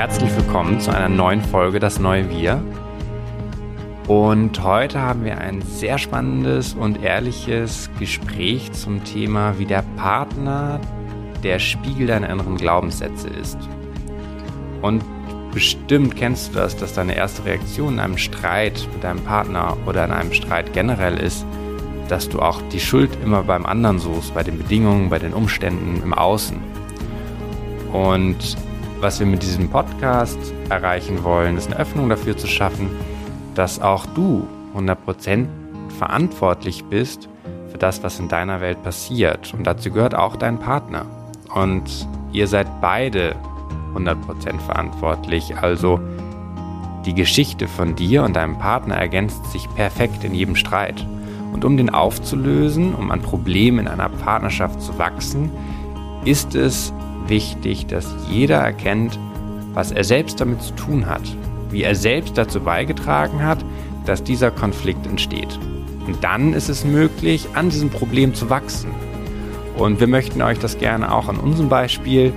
Herzlich willkommen zu einer neuen Folge Das neue Wir. Und heute haben wir ein sehr spannendes und ehrliches Gespräch zum Thema, wie der Partner der Spiegel deiner inneren Glaubenssätze ist. Und bestimmt kennst du das, dass deine erste Reaktion in einem Streit mit deinem Partner oder in einem Streit generell ist, dass du auch die Schuld immer beim anderen suchst, bei den Bedingungen, bei den Umständen im Außen. Und was wir mit diesem Podcast erreichen wollen, ist eine Öffnung dafür zu schaffen, dass auch du 100% verantwortlich bist für das, was in deiner Welt passiert. Und dazu gehört auch dein Partner. Und ihr seid beide 100% verantwortlich. Also die Geschichte von dir und deinem Partner ergänzt sich perfekt in jedem Streit. Und um den aufzulösen, um an Problemen in einer Partnerschaft zu wachsen, ist es wichtig, dass jeder erkennt, was er selbst damit zu tun hat, wie er selbst dazu beigetragen hat, dass dieser Konflikt entsteht. Und dann ist es möglich, an diesem Problem zu wachsen. Und wir möchten euch das gerne auch an unserem Beispiel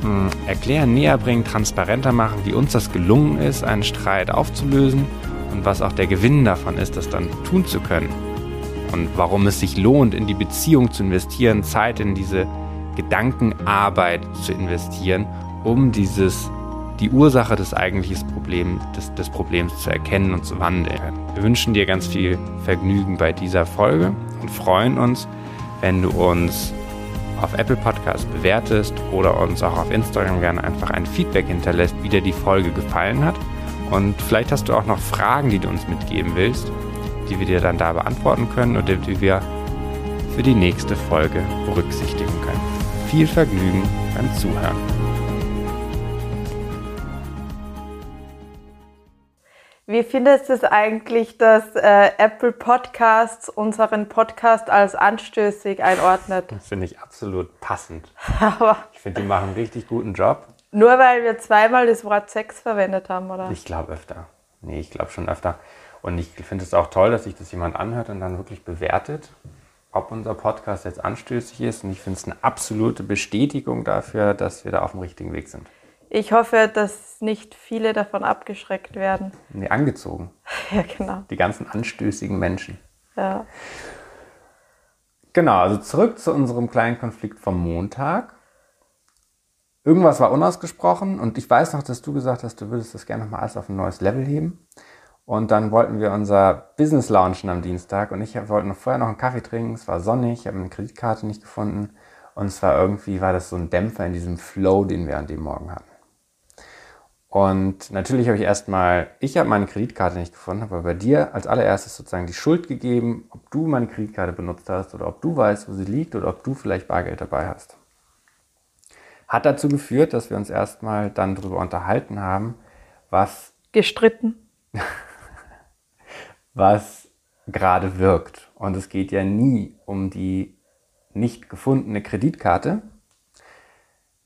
hm, erklären, näher bringen, transparenter machen, wie uns das gelungen ist, einen Streit aufzulösen und was auch der Gewinn davon ist, das dann tun zu können. Und warum es sich lohnt, in die Beziehung zu investieren, Zeit in diese Gedankenarbeit zu investieren, um dieses, die Ursache des eigentlichen Problems, des, des Problems zu erkennen und zu wandeln. Wir wünschen dir ganz viel Vergnügen bei dieser Folge und freuen uns, wenn du uns auf Apple Podcast bewertest oder uns auch auf Instagram gerne einfach ein Feedback hinterlässt, wie dir die Folge gefallen hat. Und vielleicht hast du auch noch Fragen, die du uns mitgeben willst, die wir dir dann da beantworten können oder die wir für die nächste Folge berücksichtigen können viel Vergnügen beim Zuhören. Wie findest du es eigentlich, dass äh, Apple Podcasts unseren Podcast als anstößig einordnet? Das finde ich absolut passend. Aber ich finde, die machen einen richtig guten Job. Nur weil wir zweimal das Wort Sex verwendet haben, oder? Ich glaube öfter. Nee, ich glaube schon öfter. Und ich finde es auch toll, dass sich das jemand anhört und dann wirklich bewertet ob unser Podcast jetzt anstößig ist. Und ich finde es eine absolute Bestätigung dafür, dass wir da auf dem richtigen Weg sind. Ich hoffe, dass nicht viele davon abgeschreckt werden. Nee, angezogen. Ja, genau. Die ganzen anstößigen Menschen. Ja. Genau, also zurück zu unserem kleinen Konflikt vom Montag. Irgendwas war unausgesprochen und ich weiß noch, dass du gesagt hast, du würdest das gerne nochmal alles auf ein neues Level heben. Und dann wollten wir unser Business launchen am Dienstag und ich wollte noch vorher noch einen Kaffee trinken. Es war sonnig, ich habe eine Kreditkarte nicht gefunden. Und es war irgendwie, war das so ein Dämpfer in diesem Flow, den wir an dem Morgen hatten. Und natürlich habe ich erstmal, ich habe meine Kreditkarte nicht gefunden, aber bei dir als allererstes sozusagen die Schuld gegeben, ob du meine Kreditkarte benutzt hast oder ob du weißt, wo sie liegt oder ob du vielleicht Bargeld dabei hast. Hat dazu geführt, dass wir uns erstmal dann darüber unterhalten haben, was. Gestritten. was gerade wirkt. Und es geht ja nie um die nicht gefundene Kreditkarte,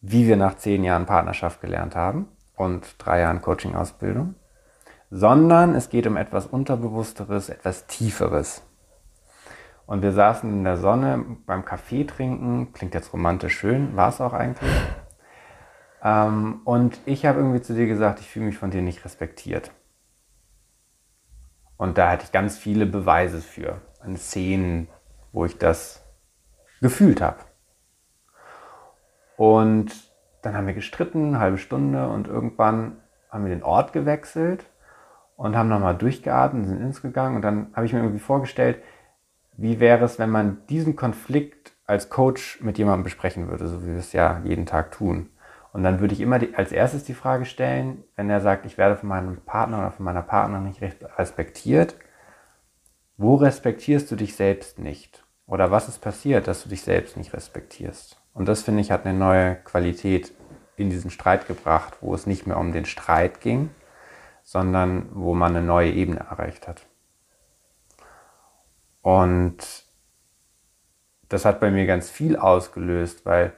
wie wir nach zehn Jahren Partnerschaft gelernt haben und drei Jahren Coaching-Ausbildung, sondern es geht um etwas Unterbewussteres, etwas Tieferes. Und wir saßen in der Sonne beim Kaffee trinken, klingt jetzt romantisch schön, war es auch eigentlich. Ähm, und ich habe irgendwie zu dir gesagt, ich fühle mich von dir nicht respektiert. Und da hatte ich ganz viele Beweise für, an Szenen, wo ich das gefühlt habe. Und dann haben wir gestritten, eine halbe Stunde, und irgendwann haben wir den Ort gewechselt und haben nochmal durchgeatmet, sind ins gegangen. Und dann habe ich mir irgendwie vorgestellt, wie wäre es, wenn man diesen Konflikt als Coach mit jemandem besprechen würde, so wie wir es ja jeden Tag tun. Und dann würde ich immer die, als erstes die Frage stellen, wenn er sagt, ich werde von meinem Partner oder von meiner Partnerin nicht respektiert, wo respektierst du dich selbst nicht? Oder was ist passiert, dass du dich selbst nicht respektierst? Und das finde ich hat eine neue Qualität in diesen Streit gebracht, wo es nicht mehr um den Streit ging, sondern wo man eine neue Ebene erreicht hat. Und das hat bei mir ganz viel ausgelöst, weil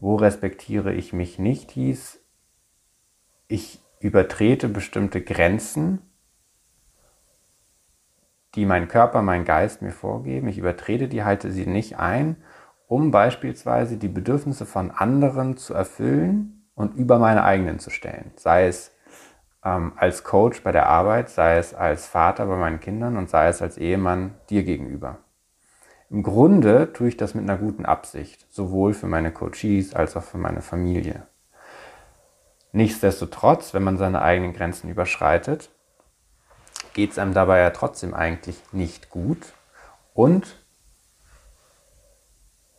wo respektiere ich mich nicht, hieß, ich übertrete bestimmte Grenzen, die mein Körper, mein Geist mir vorgeben. Ich übertrete die, halte sie nicht ein, um beispielsweise die Bedürfnisse von anderen zu erfüllen, und über meine eigenen zu stellen. Sei es ähm, als Coach bei der Arbeit, sei es als Vater bei meinen Kindern und sei es als Ehemann dir gegenüber. Im Grunde tue ich das mit einer guten Absicht, sowohl für meine Coaches als auch für meine Familie. Nichtsdestotrotz, wenn man seine eigenen Grenzen überschreitet, geht es einem dabei ja trotzdem eigentlich nicht gut. Und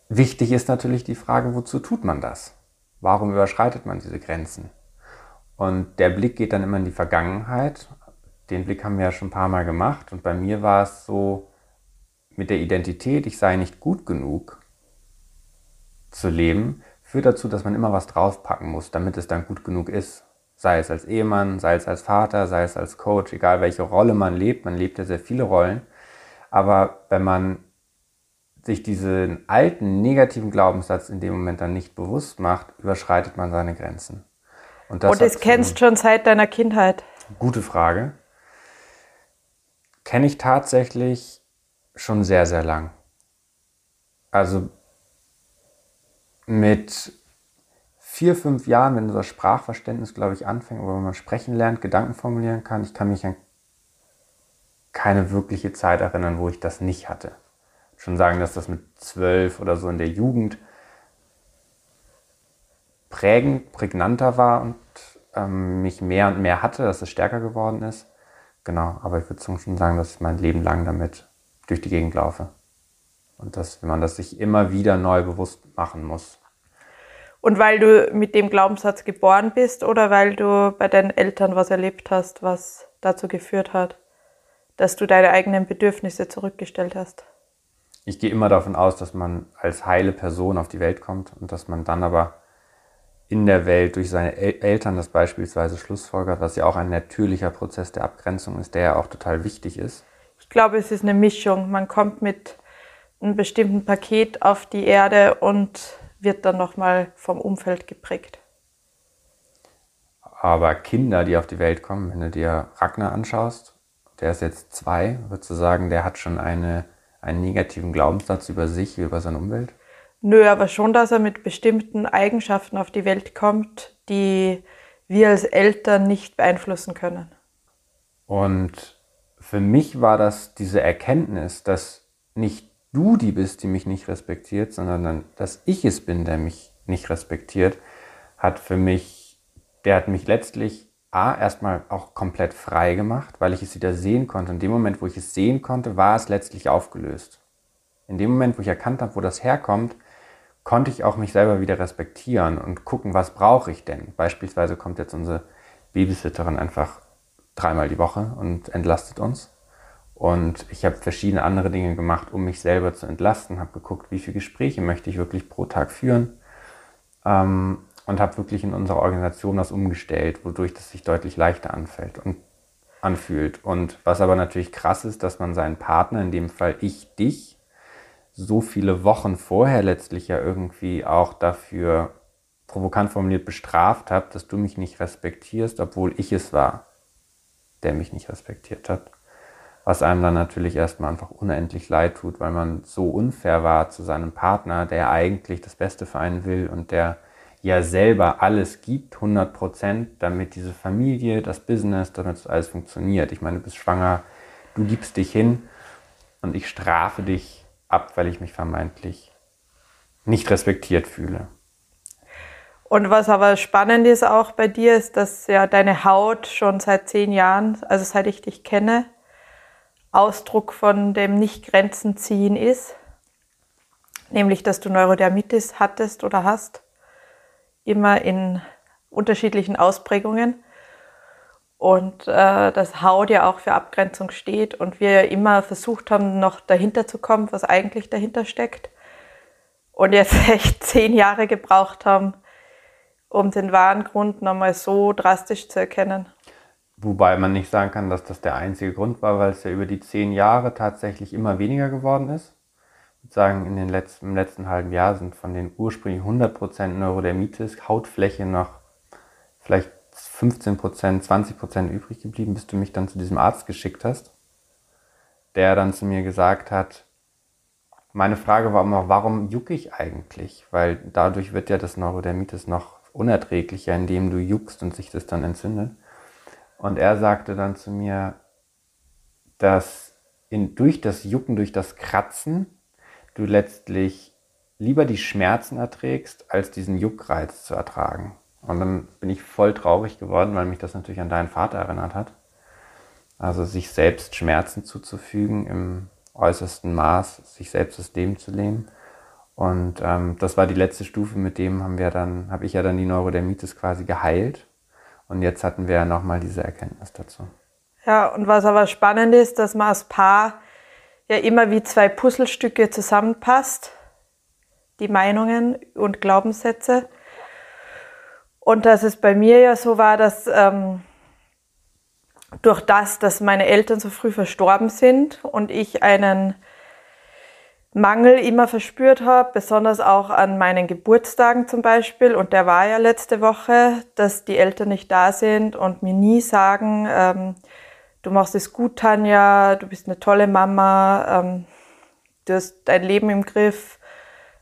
wichtig ist natürlich die Frage, wozu tut man das? Warum überschreitet man diese Grenzen? Und der Blick geht dann immer in die Vergangenheit. Den Blick haben wir ja schon ein paar Mal gemacht. Und bei mir war es so mit der Identität, ich sei nicht gut genug zu leben, führt dazu, dass man immer was draufpacken muss, damit es dann gut genug ist. Sei es als Ehemann, sei es als Vater, sei es als Coach, egal welche Rolle man lebt. Man lebt ja sehr viele Rollen. Aber wenn man sich diesen alten negativen Glaubenssatz in dem Moment dann nicht bewusst macht, überschreitet man seine Grenzen. Und das, Und das kennst schon seit deiner Kindheit? Gute Frage. Kenne ich tatsächlich schon sehr, sehr lang. Also mit vier, fünf Jahren, wenn das Sprachverständnis, glaube ich, anfängt, oder wenn man sprechen lernt, Gedanken formulieren kann, ich kann mich an keine wirkliche Zeit erinnern, wo ich das nicht hatte. Schon sagen, dass das mit zwölf oder so in der Jugend prägend, prägnanter war und ähm, mich mehr und mehr hatte, dass es stärker geworden ist. Genau, aber ich würde schon sagen, dass ich mein Leben lang damit durch die Gegend laufe. Und dass man das sich immer wieder neu bewusst machen muss. Und weil du mit dem Glaubenssatz geboren bist oder weil du bei deinen Eltern was erlebt hast, was dazu geführt hat, dass du deine eigenen Bedürfnisse zurückgestellt hast? Ich gehe immer davon aus, dass man als heile Person auf die Welt kommt und dass man dann aber in der Welt durch seine Eltern das beispielsweise schlussfolgert, was ja auch ein natürlicher Prozess der Abgrenzung ist, der ja auch total wichtig ist. Ich glaube, es ist eine Mischung. Man kommt mit einem bestimmten Paket auf die Erde und wird dann nochmal vom Umfeld geprägt. Aber Kinder, die auf die Welt kommen, wenn du dir Ragnar anschaust, der ist jetzt zwei, würdest du sagen, der hat schon eine, einen negativen Glaubenssatz über sich, über seine Umwelt? Nö, aber schon, dass er mit bestimmten Eigenschaften auf die Welt kommt, die wir als Eltern nicht beeinflussen können. Und für mich war das diese Erkenntnis, dass nicht du die bist, die mich nicht respektiert, sondern dass ich es bin, der mich nicht respektiert, hat für mich, der hat mich letztlich A, erstmal auch komplett frei gemacht, weil ich es wieder sehen konnte. In dem Moment, wo ich es sehen konnte, war es letztlich aufgelöst. In dem Moment, wo ich erkannt habe, wo das herkommt, konnte ich auch mich selber wieder respektieren und gucken, was brauche ich denn. Beispielsweise kommt jetzt unsere Babysitterin einfach dreimal die Woche und entlastet uns. Und ich habe verschiedene andere Dinge gemacht, um mich selber zu entlasten, habe geguckt, wie viele Gespräche möchte ich wirklich pro Tag führen ähm, und habe wirklich in unserer Organisation das umgestellt, wodurch das sich deutlich leichter anfällt und anfühlt. Und was aber natürlich krass ist, dass man seinen Partner, in dem Fall ich dich, so viele Wochen vorher letztlich ja irgendwie auch dafür provokant formuliert bestraft habe, dass du mich nicht respektierst, obwohl ich es war, der mich nicht respektiert hat was einem dann natürlich erstmal einfach unendlich leid tut, weil man so unfair war zu seinem Partner, der eigentlich das Beste für einen will und der ja selber alles gibt, 100 Prozent, damit diese Familie, das Business, damit alles funktioniert. Ich meine, du bist schwanger, du gibst dich hin und ich strafe dich ab, weil ich mich vermeintlich nicht respektiert fühle. Und was aber spannend ist auch bei dir, ist, dass ja deine Haut schon seit zehn Jahren, also seit ich dich kenne, Ausdruck von dem Nicht-Grenzen ziehen ist, nämlich dass du Neurodermitis hattest oder hast, immer in unterschiedlichen Ausprägungen. Und äh, dass Haut ja auch für Abgrenzung steht und wir ja immer versucht haben, noch dahinter zu kommen, was eigentlich dahinter steckt. Und jetzt echt zehn Jahre gebraucht haben, um den wahren Grund nochmal so drastisch zu erkennen. Wobei man nicht sagen kann, dass das der einzige Grund war, weil es ja über die zehn Jahre tatsächlich immer weniger geworden ist. Ich würde sagen, in den letzten, im letzten halben Jahr sind von den ursprünglich 100% Neurodermitis Hautfläche noch vielleicht 15%, 20% übrig geblieben, bis du mich dann zu diesem Arzt geschickt hast, der dann zu mir gesagt hat, meine Frage war immer, warum jucke ich eigentlich? Weil dadurch wird ja das Neurodermitis noch unerträglicher, indem du juckst und sich das dann entzündet. Und er sagte dann zu mir, dass in, durch das Jucken, durch das Kratzen, du letztlich lieber die Schmerzen erträgst, als diesen Juckreiz zu ertragen. Und dann bin ich voll traurig geworden, weil mich das natürlich an deinen Vater erinnert hat. Also sich selbst Schmerzen zuzufügen im äußersten Maß, sich selbst das Leben zu nehmen. Und ähm, das war die letzte Stufe, mit dem haben wir dann, habe ich ja dann die Neurodermitis quasi geheilt. Und jetzt hatten wir ja nochmal diese Erkenntnis dazu. Ja, und was aber spannend ist, dass man als Paar ja immer wie zwei Puzzlestücke zusammenpasst, die Meinungen und Glaubenssätze. Und dass es bei mir ja so war, dass ähm, durch das, dass meine Eltern so früh verstorben sind und ich einen Mangel immer verspürt habe, besonders auch an meinen Geburtstagen zum Beispiel. Und der war ja letzte Woche, dass die Eltern nicht da sind und mir nie sagen, ähm, du machst es gut, Tanja, du bist eine tolle Mama, ähm, du hast dein Leben im Griff,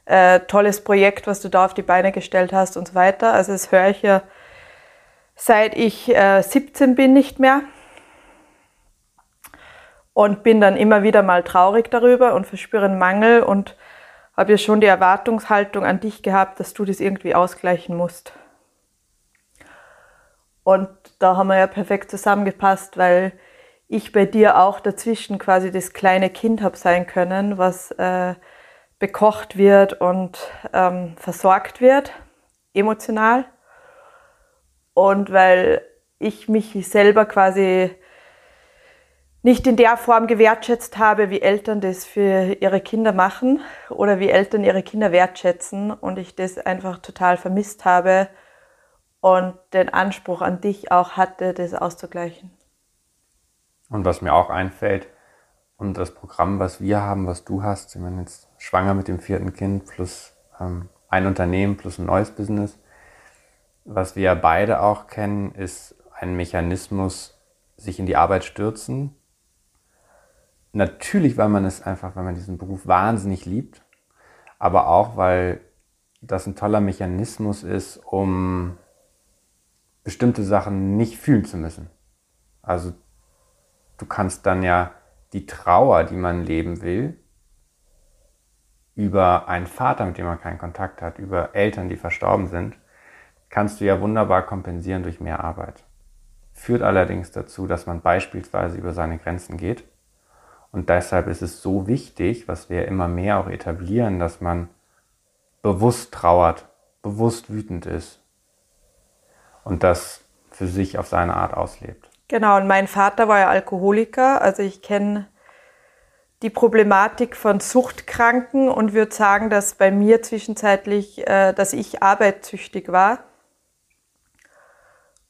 äh, tolles Projekt, was du da auf die Beine gestellt hast und so weiter. Also das höre ich ja seit ich äh, 17 bin nicht mehr und bin dann immer wieder mal traurig darüber und verspüre einen Mangel und habe ja schon die Erwartungshaltung an dich gehabt, dass du das irgendwie ausgleichen musst. Und da haben wir ja perfekt zusammengepasst, weil ich bei dir auch dazwischen quasi das kleine Kind habe sein können, was äh, bekocht wird und ähm, versorgt wird, emotional. Und weil ich mich selber quasi nicht in der Form gewertschätzt habe, wie Eltern das für ihre Kinder machen oder wie Eltern ihre Kinder wertschätzen und ich das einfach total vermisst habe und den Anspruch an dich auch hatte, das auszugleichen. Und was mir auch einfällt, und das Programm, was wir haben, was du hast, ich meine jetzt schwanger mit dem vierten Kind plus ähm, ein Unternehmen plus ein neues Business, was wir beide auch kennen, ist ein Mechanismus, sich in die Arbeit stürzen, Natürlich, weil man es einfach, weil man diesen Beruf wahnsinnig liebt, aber auch, weil das ein toller Mechanismus ist, um bestimmte Sachen nicht fühlen zu müssen. Also du kannst dann ja die Trauer, die man leben will, über einen Vater, mit dem man keinen Kontakt hat, über Eltern, die verstorben sind, kannst du ja wunderbar kompensieren durch mehr Arbeit. Führt allerdings dazu, dass man beispielsweise über seine Grenzen geht und deshalb ist es so wichtig, was wir immer mehr auch etablieren, dass man bewusst trauert, bewusst wütend ist und das für sich auf seine Art auslebt. Genau, und mein Vater war ja Alkoholiker, also ich kenne die Problematik von Suchtkranken und würde sagen, dass bei mir zwischenzeitlich, äh, dass ich arbeitssüchtig war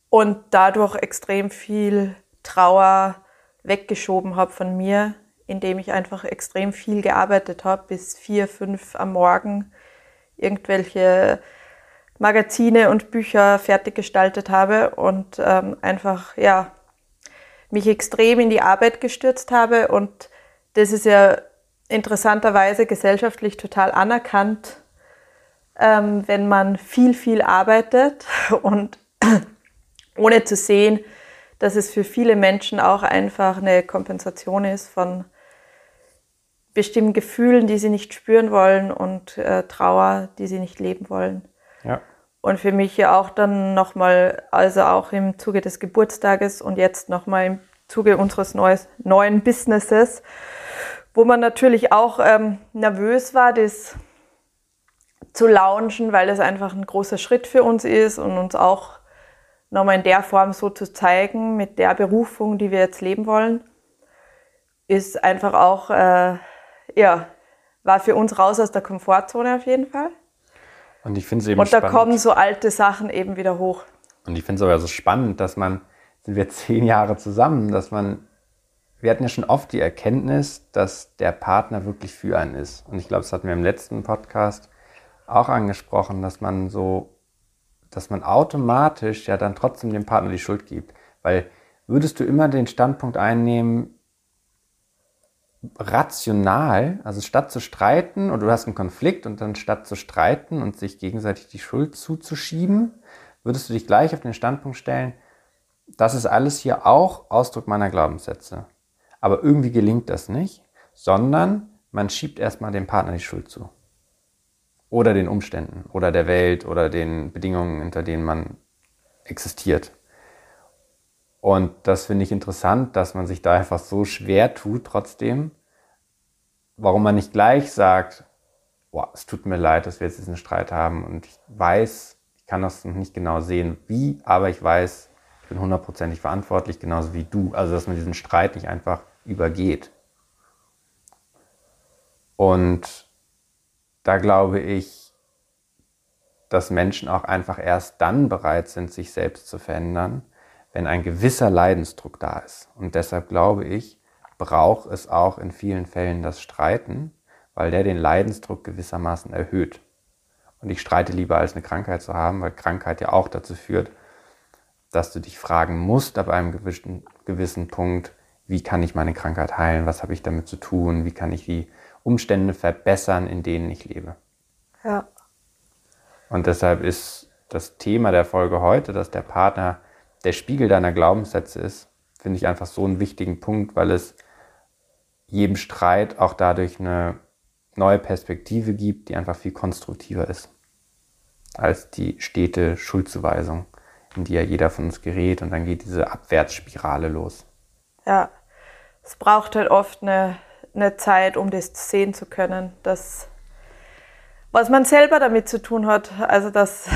und dadurch extrem viel Trauer weggeschoben habe von mir indem ich einfach extrem viel gearbeitet habe, bis vier, fünf am Morgen irgendwelche Magazine und Bücher fertig gestaltet habe und ähm, einfach ja mich extrem in die Arbeit gestürzt habe. Und das ist ja interessanterweise gesellschaftlich total anerkannt, ähm, wenn man viel, viel arbeitet und ohne zu sehen, dass es für viele Menschen auch einfach eine Kompensation ist von bestimmten Gefühlen, die sie nicht spüren wollen und äh, Trauer, die sie nicht leben wollen. Ja. Und für mich ja auch dann nochmal, also auch im Zuge des Geburtstages und jetzt nochmal im Zuge unseres neues, neuen Businesses, wo man natürlich auch ähm, nervös war, das zu launchen, weil es einfach ein großer Schritt für uns ist und uns auch nochmal in der Form so zu zeigen, mit der Berufung, die wir jetzt leben wollen, ist einfach auch äh, ja, war für uns raus aus der Komfortzone auf jeden Fall. Und ich finde es eben Und da spannend. kommen so alte Sachen eben wieder hoch. Und ich finde es aber so spannend, dass man, sind wir zehn Jahre zusammen, dass man, wir hatten ja schon oft die Erkenntnis, dass der Partner wirklich für einen ist. Und ich glaube, das hatten wir im letzten Podcast auch angesprochen, dass man so, dass man automatisch ja dann trotzdem dem Partner die Schuld gibt. Weil würdest du immer den Standpunkt einnehmen, rational, also statt zu streiten oder du hast einen Konflikt und dann statt zu streiten und sich gegenseitig die Schuld zuzuschieben, würdest du dich gleich auf den Standpunkt stellen, das ist alles hier auch Ausdruck meiner Glaubenssätze. Aber irgendwie gelingt das nicht, sondern man schiebt erstmal dem Partner die Schuld zu. Oder den Umständen oder der Welt oder den Bedingungen, unter denen man existiert. Und das finde ich interessant, dass man sich da einfach so schwer tut trotzdem. Warum man nicht gleich sagt, boah, es tut mir leid, dass wir jetzt diesen Streit haben und ich weiß, ich kann das noch nicht genau sehen, wie, aber ich weiß, ich bin hundertprozentig verantwortlich, genauso wie du. Also, dass man diesen Streit nicht einfach übergeht. Und da glaube ich, dass Menschen auch einfach erst dann bereit sind, sich selbst zu verändern, wenn ein gewisser Leidensdruck da ist. Und deshalb glaube ich, braucht es auch in vielen Fällen das Streiten, weil der den Leidensdruck gewissermaßen erhöht. Und ich streite lieber als eine Krankheit zu haben, weil Krankheit ja auch dazu führt, dass du dich fragen musst ab einem gewissen, gewissen Punkt, wie kann ich meine Krankheit heilen, was habe ich damit zu tun, wie kann ich die Umstände verbessern, in denen ich lebe. Ja. Und deshalb ist das Thema der Folge heute, dass der Partner der Spiegel deiner Glaubenssätze ist, finde ich einfach so einen wichtigen Punkt, weil es jedem Streit auch dadurch eine neue Perspektive gibt, die einfach viel konstruktiver ist als die stete Schuldzuweisung, in die ja jeder von uns gerät und dann geht diese Abwärtsspirale los. Ja, es braucht halt oft eine, eine Zeit, um das sehen zu können, dass was man selber damit zu tun hat, also dass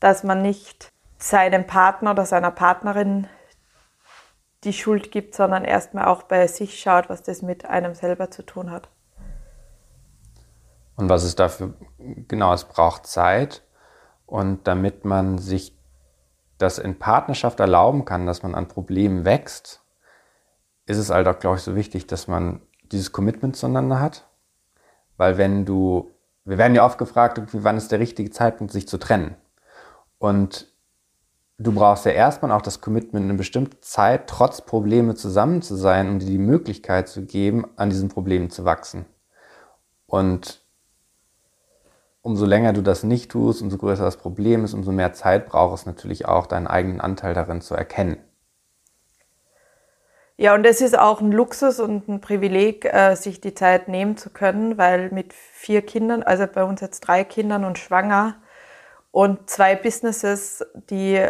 dass man nicht seinem Partner oder seiner Partnerin die Schuld gibt, sondern erstmal auch bei sich schaut, was das mit einem selber zu tun hat. Und was es dafür, genau, es braucht Zeit. Und damit man sich das in Partnerschaft erlauben kann, dass man an Problemen wächst, ist es halt auch, glaube ich, so wichtig, dass man dieses Commitment zueinander hat. Weil wenn du, wir werden ja oft gefragt, wann ist der richtige Zeitpunkt, sich zu trennen? Und du brauchst ja erstmal auch das Commitment, eine bestimmte Zeit trotz Probleme zusammen zu sein, um dir die Möglichkeit zu geben, an diesen Problemen zu wachsen. Und umso länger du das nicht tust, umso größer das Problem ist, umso mehr Zeit braucht es natürlich auch, deinen eigenen Anteil darin zu erkennen. Ja, und es ist auch ein Luxus und ein Privileg, äh, sich die Zeit nehmen zu können, weil mit vier Kindern, also bei uns jetzt drei Kindern und schwanger, und zwei Businesses, die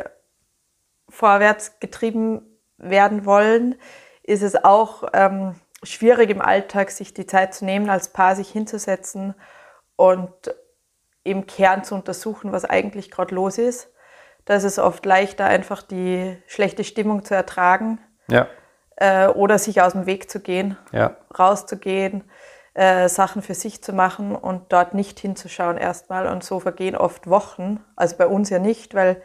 vorwärts getrieben werden wollen, ist es auch ähm, schwierig im Alltag, sich die Zeit zu nehmen, als Paar sich hinzusetzen und im Kern zu untersuchen, was eigentlich gerade los ist. Da ist es oft leichter, einfach die schlechte Stimmung zu ertragen ja. äh, oder sich aus dem Weg zu gehen, ja. rauszugehen, äh, Sachen für sich zu machen und dort nicht hinzuschauen erstmal. Und so vergehen oft Wochen. Also bei uns ja nicht, weil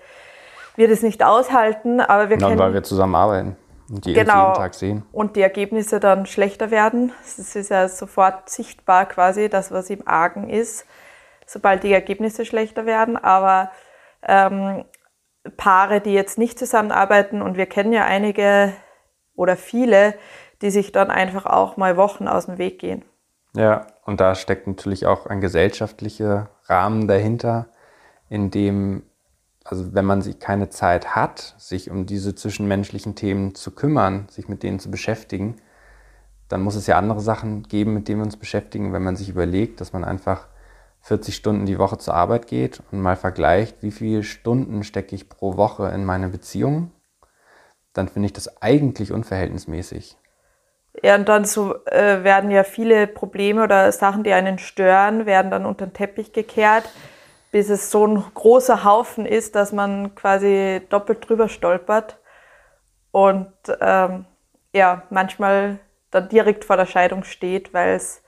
wir das nicht aushalten, aber wir können. weil wir zusammen arbeiten und die genau, jeden Tag sehen. Und die Ergebnisse dann schlechter werden. Es ist ja sofort sichtbar quasi, das, was im Argen ist, sobald die Ergebnisse schlechter werden. Aber ähm, Paare, die jetzt nicht zusammenarbeiten, und wir kennen ja einige oder viele, die sich dann einfach auch mal Wochen aus dem Weg gehen. Ja, und da steckt natürlich auch ein gesellschaftlicher Rahmen dahinter, in dem, also wenn man sich keine Zeit hat, sich um diese zwischenmenschlichen Themen zu kümmern, sich mit denen zu beschäftigen, dann muss es ja andere Sachen geben, mit denen wir uns beschäftigen. Wenn man sich überlegt, dass man einfach 40 Stunden die Woche zur Arbeit geht und mal vergleicht, wie viele Stunden stecke ich pro Woche in meine Beziehung, dann finde ich das eigentlich unverhältnismäßig. Ja, und dann so äh, werden ja viele Probleme oder Sachen, die einen stören, werden dann unter den Teppich gekehrt, bis es so ein großer Haufen ist, dass man quasi doppelt drüber stolpert und ähm, ja, manchmal dann direkt vor der Scheidung steht, weil es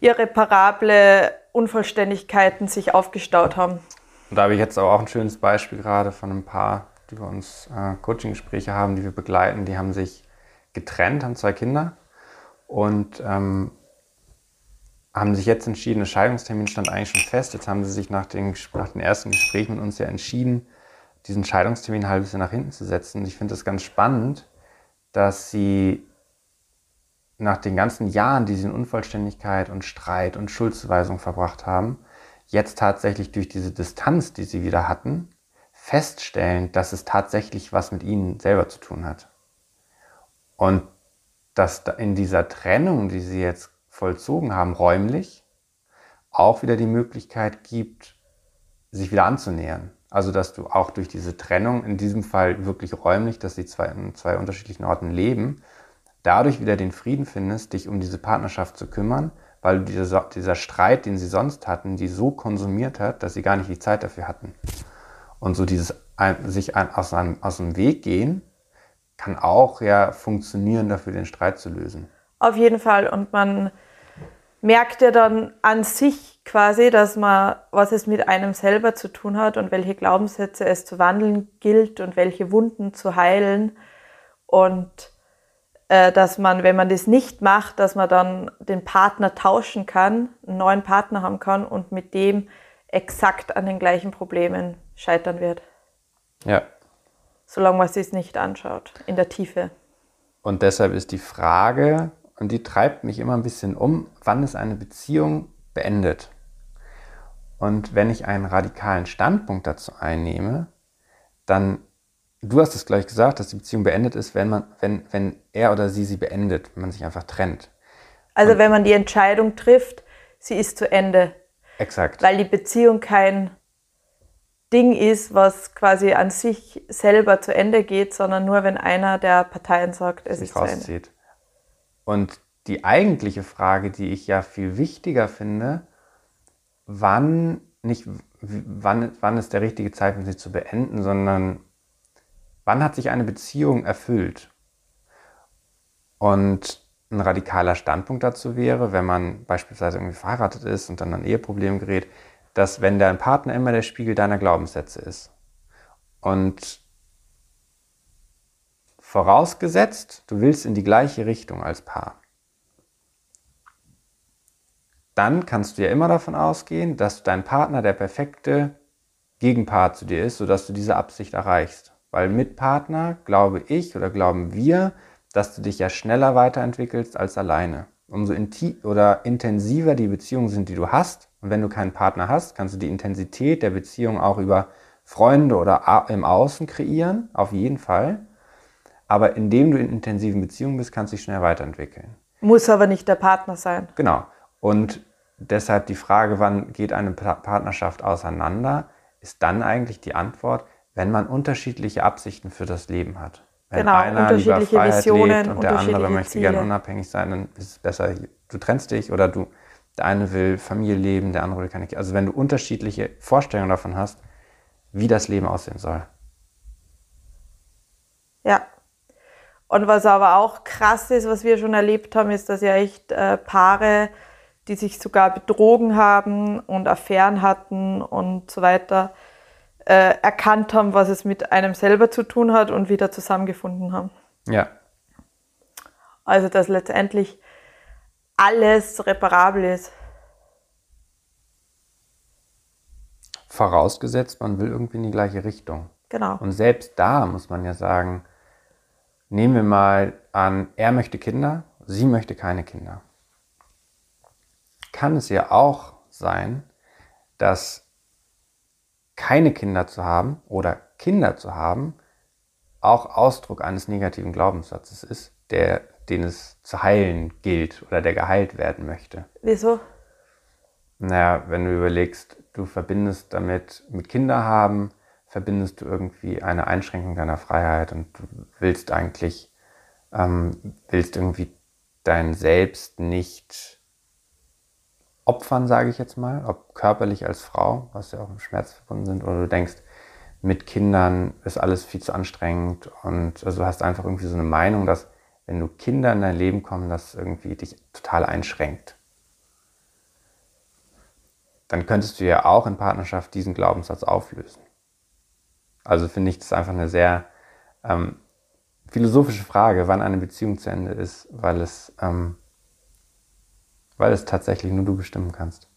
irreparable Unvollständigkeiten sich aufgestaut haben. Und da habe ich jetzt auch ein schönes Beispiel gerade von ein paar, die bei uns äh, Coaching-Gespräche haben, die wir begleiten, die haben sich getrennt, haben zwei Kinder und ähm, haben sich jetzt entschieden, der Scheidungstermin stand eigentlich schon fest. Jetzt haben sie sich nach den, nach den ersten Gesprächen mit uns ja entschieden, diesen Scheidungstermin ein halbes Jahr nach hinten zu setzen. Und ich finde es ganz spannend, dass sie nach den ganzen Jahren, die sie in Unvollständigkeit und Streit und Schuldzuweisung verbracht haben, jetzt tatsächlich durch diese Distanz, die sie wieder hatten, feststellen, dass es tatsächlich was mit ihnen selber zu tun hat. Und dass in dieser Trennung, die sie jetzt vollzogen haben, räumlich, auch wieder die Möglichkeit gibt, sich wieder anzunähern. Also, dass du auch durch diese Trennung, in diesem Fall wirklich räumlich, dass sie zwei, in zwei unterschiedlichen Orten leben, dadurch wieder den Frieden findest, dich um diese Partnerschaft zu kümmern, weil dieser, dieser Streit, den sie sonst hatten, die so konsumiert hat, dass sie gar nicht die Zeit dafür hatten. Und so dieses sich aus, einem, aus dem Weg gehen, kann auch ja funktionieren, dafür den Streit zu lösen. Auf jeden Fall. Und man merkt ja dann an sich quasi, dass man, was es mit einem selber zu tun hat und welche Glaubenssätze es zu wandeln gilt und welche Wunden zu heilen. Und äh, dass man, wenn man das nicht macht, dass man dann den Partner tauschen kann, einen neuen Partner haben kann und mit dem exakt an den gleichen Problemen scheitern wird. Ja. Solange man es nicht anschaut, in der Tiefe. Und deshalb ist die Frage, und die treibt mich immer ein bisschen um, wann ist eine Beziehung beendet? Und wenn ich einen radikalen Standpunkt dazu einnehme, dann, du hast es gleich gesagt, dass die Beziehung beendet ist, wenn man, wenn, wenn er oder sie sie beendet, wenn man sich einfach trennt. Also und wenn man die Entscheidung trifft, sie ist zu Ende. Exakt. Weil die Beziehung kein Ding ist, was quasi an sich selber zu Ende geht, sondern nur, wenn einer der Parteien sagt, es ist zu Ende. Und die eigentliche Frage, die ich ja viel wichtiger finde, wann nicht, wann, wann ist der richtige Zeitpunkt, sie zu beenden, sondern wann hat sich eine Beziehung erfüllt? Und ein radikaler Standpunkt dazu wäre, wenn man beispielsweise irgendwie verheiratet ist und dann an Eheprobleme gerät, dass wenn dein Partner immer der Spiegel deiner Glaubenssätze ist und vorausgesetzt, du willst in die gleiche Richtung als Paar, dann kannst du ja immer davon ausgehen, dass dein Partner der perfekte Gegenpart zu dir ist, sodass du diese Absicht erreichst. Weil mit Partner glaube ich oder glauben wir, dass du dich ja schneller weiterentwickelst als alleine. Umso oder intensiver die Beziehungen sind, die du hast, und wenn du keinen Partner hast, kannst du die Intensität der Beziehung auch über Freunde oder im Außen kreieren, auf jeden Fall. Aber indem du in intensiven Beziehungen bist, kannst du dich schnell weiterentwickeln. Muss aber nicht der Partner sein. Genau. Und deshalb die Frage, wann geht eine Partnerschaft auseinander, ist dann eigentlich die Antwort, wenn man unterschiedliche Absichten für das Leben hat. Wenn genau, einer lieber Freiheit Visionen, lebt und der andere möchte gerne unabhängig sein, dann ist es besser, du trennst dich oder du der eine will Familie leben, der andere will keine Kinder. Also wenn du unterschiedliche Vorstellungen davon hast, wie das Leben aussehen soll. Ja. Und was aber auch krass ist, was wir schon erlebt haben, ist, dass ja echt äh, Paare, die sich sogar betrogen haben und Affären hatten und so weiter, äh, erkannt haben, was es mit einem selber zu tun hat und wieder zusammengefunden haben. Ja. Also dass letztendlich alles reparabel ist. Vorausgesetzt, man will irgendwie in die gleiche Richtung. Genau. Und selbst da muss man ja sagen, nehmen wir mal an, er möchte Kinder, sie möchte keine Kinder. Kann es ja auch sein, dass keine Kinder zu haben oder Kinder zu haben auch Ausdruck eines negativen Glaubenssatzes ist, der den es zu heilen gilt oder der geheilt werden möchte. Wieso? Naja, wenn du überlegst, du verbindest damit mit Kinder haben, verbindest du irgendwie eine Einschränkung deiner Freiheit und du willst eigentlich, ähm, willst irgendwie dein Selbst nicht opfern, sage ich jetzt mal, ob körperlich als Frau, was ja auch mit Schmerz verbunden sind, oder du denkst, mit Kindern ist alles viel zu anstrengend und also hast einfach irgendwie so eine Meinung, dass wenn du Kinder in dein Leben kommen, das irgendwie dich total einschränkt. Dann könntest du ja auch in Partnerschaft diesen Glaubenssatz auflösen. Also finde ich das einfach eine sehr ähm, philosophische Frage, wann eine Beziehung zu Ende ist, weil es, ähm, weil es tatsächlich nur du bestimmen kannst.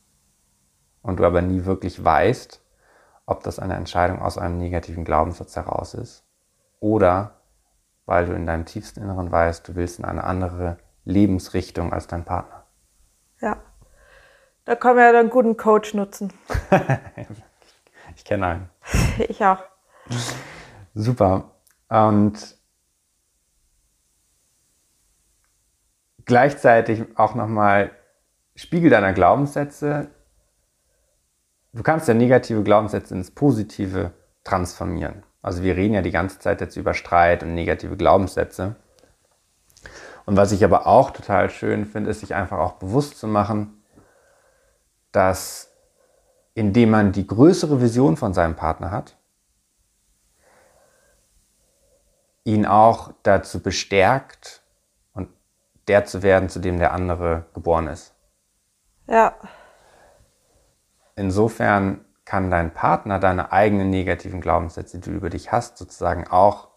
Und du aber nie wirklich weißt, ob das eine Entscheidung aus einem negativen Glaubenssatz heraus ist oder weil du in deinem tiefsten Inneren weißt, du willst in eine andere Lebensrichtung als dein Partner. Ja. Da kann man ja dann einen guten Coach nutzen. ich kenne einen. Ich auch. Super. Und gleichzeitig auch nochmal Spiegel deiner Glaubenssätze. Du kannst ja negative Glaubenssätze ins Positive transformieren. Also wir reden ja die ganze Zeit jetzt über Streit und negative Glaubenssätze. Und was ich aber auch total schön finde, ist sich einfach auch bewusst zu machen, dass indem man die größere Vision von seinem Partner hat, ihn auch dazu bestärkt und der zu werden, zu dem der andere geboren ist. Ja. Insofern kann dein Partner deine eigenen negativen Glaubenssätze, die du über dich hast, sozusagen auch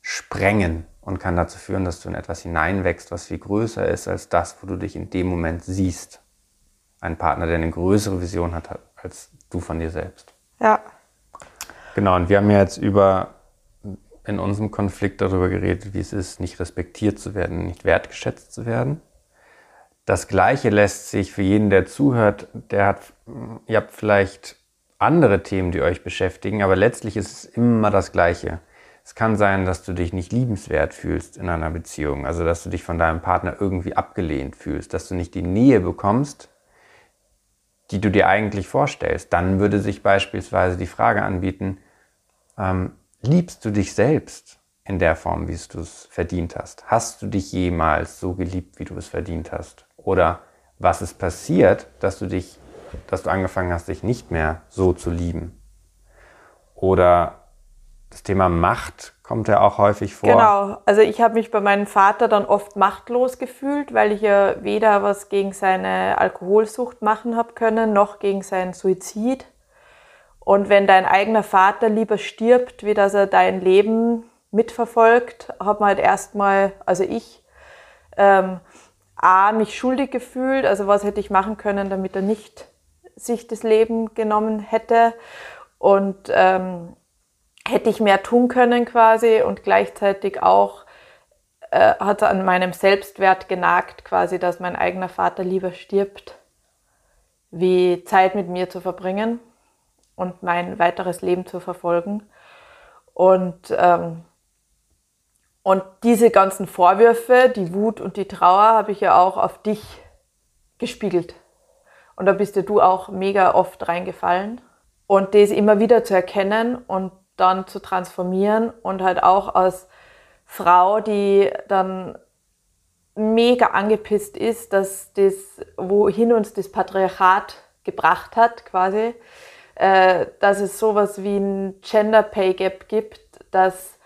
sprengen und kann dazu führen, dass du in etwas hineinwächst, was viel größer ist als das, wo du dich in dem Moment siehst. Ein Partner, der eine größere Vision hat als du von dir selbst. Ja. Genau, und wir haben ja jetzt über in unserem Konflikt darüber geredet, wie es ist, nicht respektiert zu werden, nicht wertgeschätzt zu werden. Das Gleiche lässt sich für jeden, der zuhört, der hat, ihr habt vielleicht andere Themen, die euch beschäftigen, aber letztlich ist es immer das Gleiche. Es kann sein, dass du dich nicht liebenswert fühlst in einer Beziehung, also dass du dich von deinem Partner irgendwie abgelehnt fühlst, dass du nicht die Nähe bekommst, die du dir eigentlich vorstellst. Dann würde sich beispielsweise die Frage anbieten, ähm, liebst du dich selbst in der Form, wie du es verdient hast? Hast du dich jemals so geliebt, wie du es verdient hast? Oder was ist passiert, dass du dich, dass du angefangen hast, dich nicht mehr so zu lieben? Oder das Thema Macht kommt ja auch häufig vor. Genau, also ich habe mich bei meinem Vater dann oft machtlos gefühlt, weil ich ja weder was gegen seine Alkoholsucht machen habe können, noch gegen seinen Suizid. Und wenn dein eigener Vater lieber stirbt, wie dass er dein Leben mitverfolgt, hat man halt erstmal, also ich, ähm, A, mich schuldig gefühlt, also was hätte ich machen können, damit er nicht sich das Leben genommen hätte. Und ähm, hätte ich mehr tun können quasi und gleichzeitig auch äh, hat an meinem Selbstwert genagt quasi, dass mein eigener Vater lieber stirbt, wie Zeit mit mir zu verbringen und mein weiteres Leben zu verfolgen. Und, ähm, und diese ganzen Vorwürfe, die Wut und die Trauer, habe ich ja auch auf dich gespiegelt. Und da bist ja du auch mega oft reingefallen. Und das immer wieder zu erkennen und dann zu transformieren und halt auch als Frau, die dann mega angepisst ist, dass das, wohin uns das Patriarchat gebracht hat, quasi, äh, dass es sowas wie ein Gender Pay Gap gibt, dass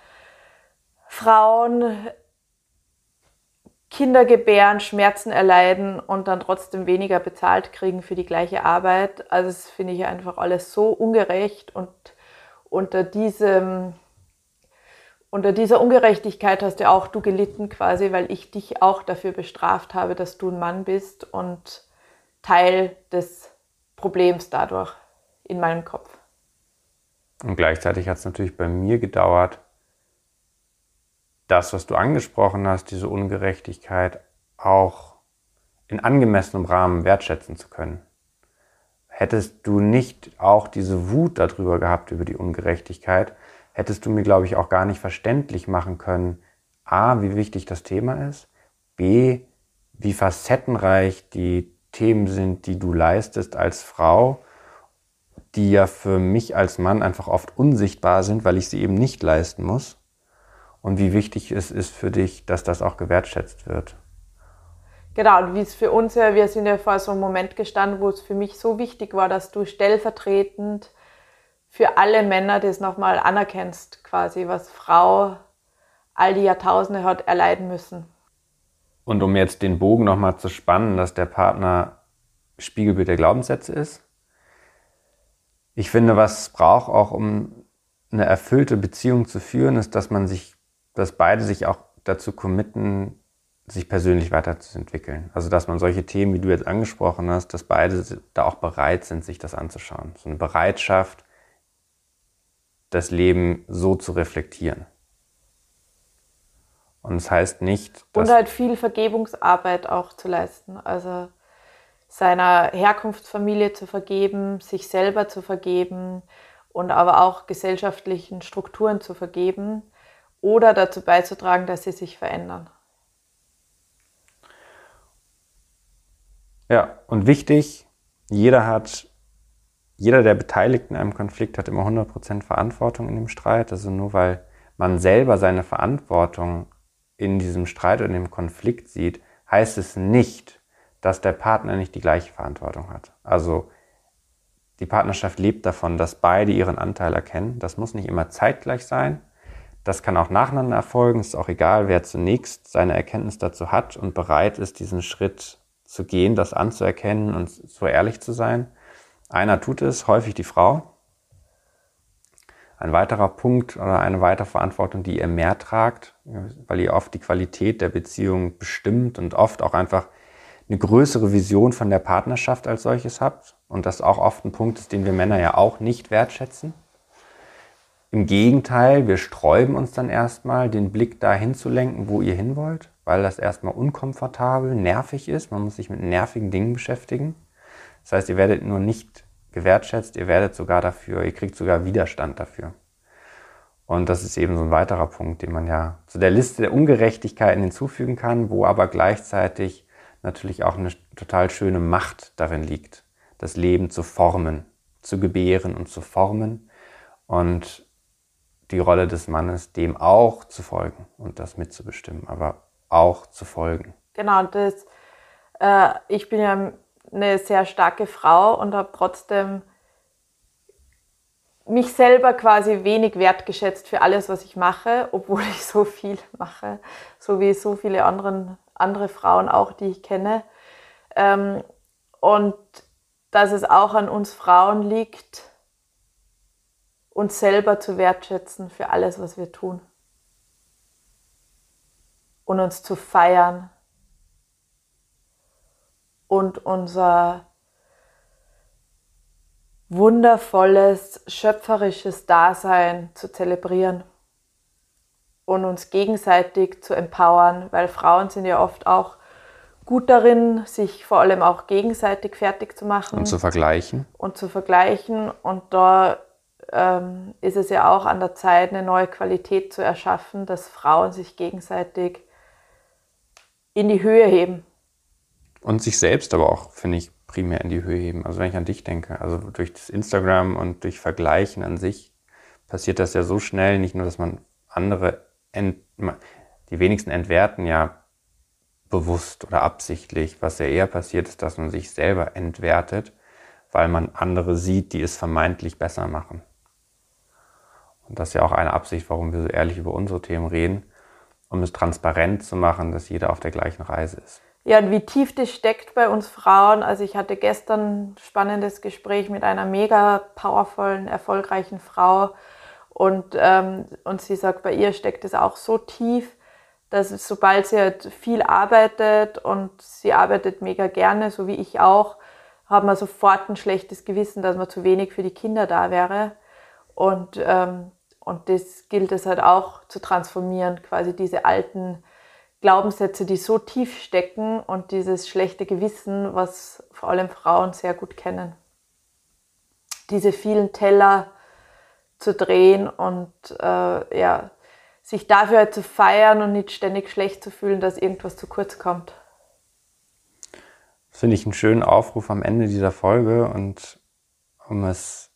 Frauen Kinder gebären, Schmerzen erleiden und dann trotzdem weniger bezahlt kriegen für die gleiche Arbeit. Also das finde ich einfach alles so ungerecht und unter diesem unter dieser Ungerechtigkeit hast ja auch du gelitten quasi, weil ich dich auch dafür bestraft habe, dass du ein Mann bist und Teil des Problems dadurch in meinem Kopf. Und gleichzeitig hat es natürlich bei mir gedauert, das, was du angesprochen hast, diese Ungerechtigkeit auch in angemessenem Rahmen wertschätzen zu können hättest du nicht auch diese Wut darüber gehabt, über die Ungerechtigkeit, hättest du mir, glaube ich, auch gar nicht verständlich machen können, a, wie wichtig das Thema ist, b, wie facettenreich die Themen sind, die du leistest als Frau, die ja für mich als Mann einfach oft unsichtbar sind, weil ich sie eben nicht leisten muss. Und wie wichtig es ist für dich, dass das auch gewertschätzt wird. Genau, und wie es für uns ja, wir sind ja vor so einem Moment gestanden, wo es für mich so wichtig war, dass du stellvertretend für alle Männer das nochmal anerkennst, quasi, was Frau all die Jahrtausende hat erleiden müssen. Und um jetzt den Bogen nochmal zu spannen, dass der Partner Spiegelbild der Glaubenssätze ist. Ich finde, was es braucht, auch um eine erfüllte Beziehung zu führen, ist, dass man sich, dass beide sich auch dazu committen, sich persönlich weiterzuentwickeln. Also dass man solche Themen, wie du jetzt angesprochen hast, dass beide da auch bereit sind, sich das anzuschauen. So eine Bereitschaft, das Leben so zu reflektieren. Und es das heißt nicht, dass. Und halt viel Vergebungsarbeit auch zu leisten. Also seiner Herkunftsfamilie zu vergeben, sich selber zu vergeben und aber auch gesellschaftlichen Strukturen zu vergeben oder dazu beizutragen, dass sie sich verändern. Ja, und wichtig, jeder hat, jeder der Beteiligten in einem Konflikt hat immer 100% Verantwortung in dem Streit. Also nur weil man selber seine Verantwortung in diesem Streit oder in dem Konflikt sieht, heißt es nicht, dass der Partner nicht die gleiche Verantwortung hat. Also die Partnerschaft lebt davon, dass beide ihren Anteil erkennen. Das muss nicht immer zeitgleich sein. Das kann auch nacheinander erfolgen. Ist auch egal, wer zunächst seine Erkenntnis dazu hat und bereit ist, diesen Schritt zu gehen, das anzuerkennen und so ehrlich zu sein. Einer tut es, häufig die Frau. Ein weiterer Punkt oder eine weitere Verantwortung, die ihr mehr tragt, weil ihr oft die Qualität der Beziehung bestimmt und oft auch einfach eine größere Vision von der Partnerschaft als solches habt. Und das auch oft ein Punkt ist, den wir Männer ja auch nicht wertschätzen. Im Gegenteil, wir sträuben uns dann erstmal, den Blick dahin zu lenken, wo ihr hin wollt, weil das erstmal unkomfortabel, nervig ist. Man muss sich mit nervigen Dingen beschäftigen. Das heißt, ihr werdet nur nicht gewertschätzt, ihr werdet sogar dafür, ihr kriegt sogar Widerstand dafür. Und das ist eben so ein weiterer Punkt, den man ja zu der Liste der Ungerechtigkeiten hinzufügen kann, wo aber gleichzeitig natürlich auch eine total schöne Macht darin liegt, das Leben zu formen, zu gebären und zu formen und die Rolle des Mannes dem auch zu folgen und das mitzubestimmen, aber auch zu folgen. Genau, das, äh, ich bin ja eine sehr starke Frau und habe trotzdem mich selber quasi wenig wertgeschätzt für alles, was ich mache, obwohl ich so viel mache, so wie so viele anderen, andere Frauen auch, die ich kenne. Ähm, und dass es auch an uns Frauen liegt, uns selber zu wertschätzen für alles, was wir tun. Und uns zu feiern und unser wundervolles, schöpferisches Dasein zu zelebrieren und uns gegenseitig zu empowern, weil Frauen sind ja oft auch gut darin, sich vor allem auch gegenseitig fertig zu machen. Und zu vergleichen. Und zu vergleichen. Und da ähm, ist es ja auch an der Zeit, eine neue Qualität zu erschaffen, dass Frauen sich gegenseitig in die Höhe heben. Und sich selbst aber auch, finde ich, primär in die Höhe heben. Also wenn ich an dich denke, also durch das Instagram und durch Vergleichen an sich passiert das ja so schnell, nicht nur, dass man andere, ent, die wenigsten entwerten ja bewusst oder absichtlich. Was ja eher passiert ist, dass man sich selber entwertet, weil man andere sieht, die es vermeintlich besser machen. Und das ist ja auch eine Absicht, warum wir so ehrlich über unsere Themen reden, um es transparent zu machen, dass jeder auf der gleichen Reise ist. Ja, und wie tief das steckt bei uns Frauen. Also ich hatte gestern ein spannendes Gespräch mit einer mega powervollen, erfolgreichen Frau. Und, ähm, und sie sagt, bei ihr steckt es auch so tief, dass sobald sie halt viel arbeitet und sie arbeitet mega gerne, so wie ich auch, hat man sofort ein schlechtes Gewissen, dass man zu wenig für die Kinder da wäre. Und, ähm, und das gilt es halt auch zu transformieren, quasi diese alten Glaubenssätze, die so tief stecken und dieses schlechte Gewissen, was vor allem Frauen sehr gut kennen. Diese vielen Teller zu drehen und äh, ja, sich dafür halt zu feiern und nicht ständig schlecht zu fühlen, dass irgendwas zu kurz kommt. Das finde ich einen schönen Aufruf am Ende dieser Folge und um es,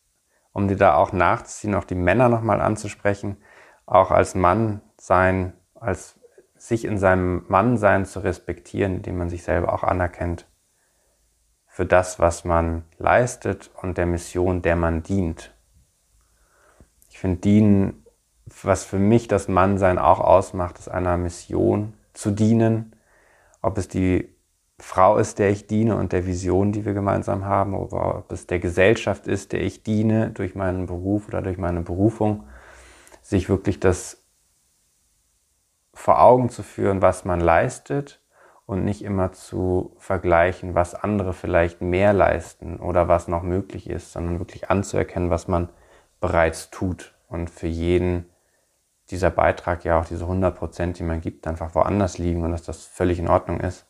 um dir da auch nachzuziehen, auch die Männer nochmal anzusprechen, auch als Mann sein, als sich in seinem Mannsein zu respektieren, indem man sich selber auch anerkennt für das, was man leistet und der Mission, der man dient. Ich finde, dienen, was für mich das Mannsein auch ausmacht, ist einer Mission zu dienen, ob es die Frau ist, der ich diene und der Vision, die wir gemeinsam haben, oder ob es der Gesellschaft ist, der ich diene durch meinen Beruf oder durch meine Berufung, sich wirklich das vor Augen zu führen, was man leistet und nicht immer zu vergleichen, was andere vielleicht mehr leisten oder was noch möglich ist, sondern wirklich anzuerkennen, was man bereits tut und für jeden dieser Beitrag ja auch diese 100 Prozent, die man gibt, einfach woanders liegen und dass das völlig in Ordnung ist,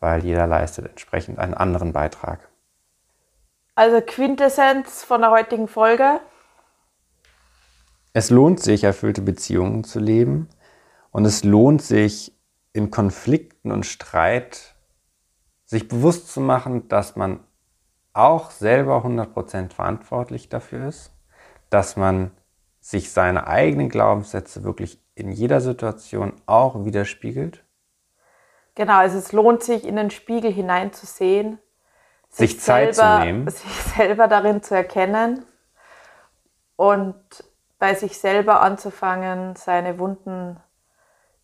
weil jeder leistet entsprechend einen anderen Beitrag. Also Quintessenz von der heutigen Folge. Es lohnt sich, erfüllte Beziehungen zu leben und es lohnt sich, in Konflikten und Streit sich bewusst zu machen, dass man auch selber 100% verantwortlich dafür ist, dass man sich seine eigenen Glaubenssätze wirklich in jeder Situation auch widerspiegelt? Genau, also es lohnt sich, in den Spiegel hineinzusehen, sich, sich Zeit selber, zu nehmen, sich selber darin zu erkennen und bei sich selber anzufangen, seine Wunden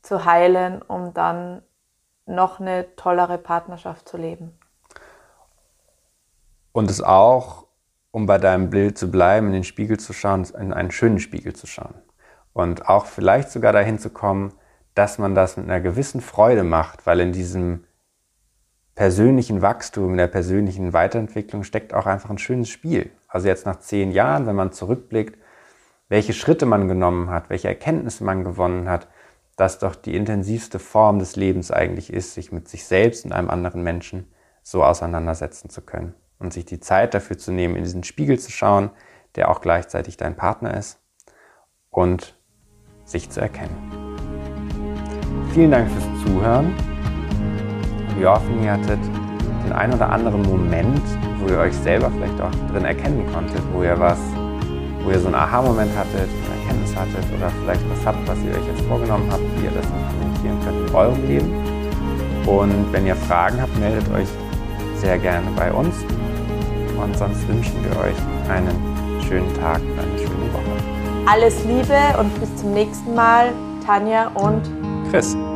zu heilen, um dann noch eine tollere Partnerschaft zu leben. Und es auch um bei deinem Bild zu bleiben, in den Spiegel zu schauen, in einen schönen Spiegel zu schauen. Und auch vielleicht sogar dahin zu kommen, dass man das mit einer gewissen Freude macht, weil in diesem persönlichen Wachstum, in der persönlichen Weiterentwicklung steckt auch einfach ein schönes Spiel. Also jetzt nach zehn Jahren, wenn man zurückblickt, welche Schritte man genommen hat, welche Erkenntnisse man gewonnen hat, dass doch die intensivste Form des Lebens eigentlich ist, sich mit sich selbst und einem anderen Menschen so auseinandersetzen zu können und sich die Zeit dafür zu nehmen, in diesen Spiegel zu schauen, der auch gleichzeitig dein Partner ist und sich zu erkennen. Vielen Dank fürs Zuhören. Wir hoffen, ihr hattet den ein oder anderen Moment, wo ihr euch selber vielleicht auch drin erkennen konntet, wo ihr was, wo ihr so einen Aha-Moment hattet, eine Erkenntnis hattet oder vielleicht was habt, was ihr euch jetzt vorgenommen habt, wie ihr das implementieren könnt in eurem Leben. Und wenn ihr Fragen habt, meldet euch sehr gerne bei uns. Und sonst wünschen wir euch einen schönen Tag eine schöne Woche. Alles Liebe und bis zum nächsten Mal, Tanja und Yes.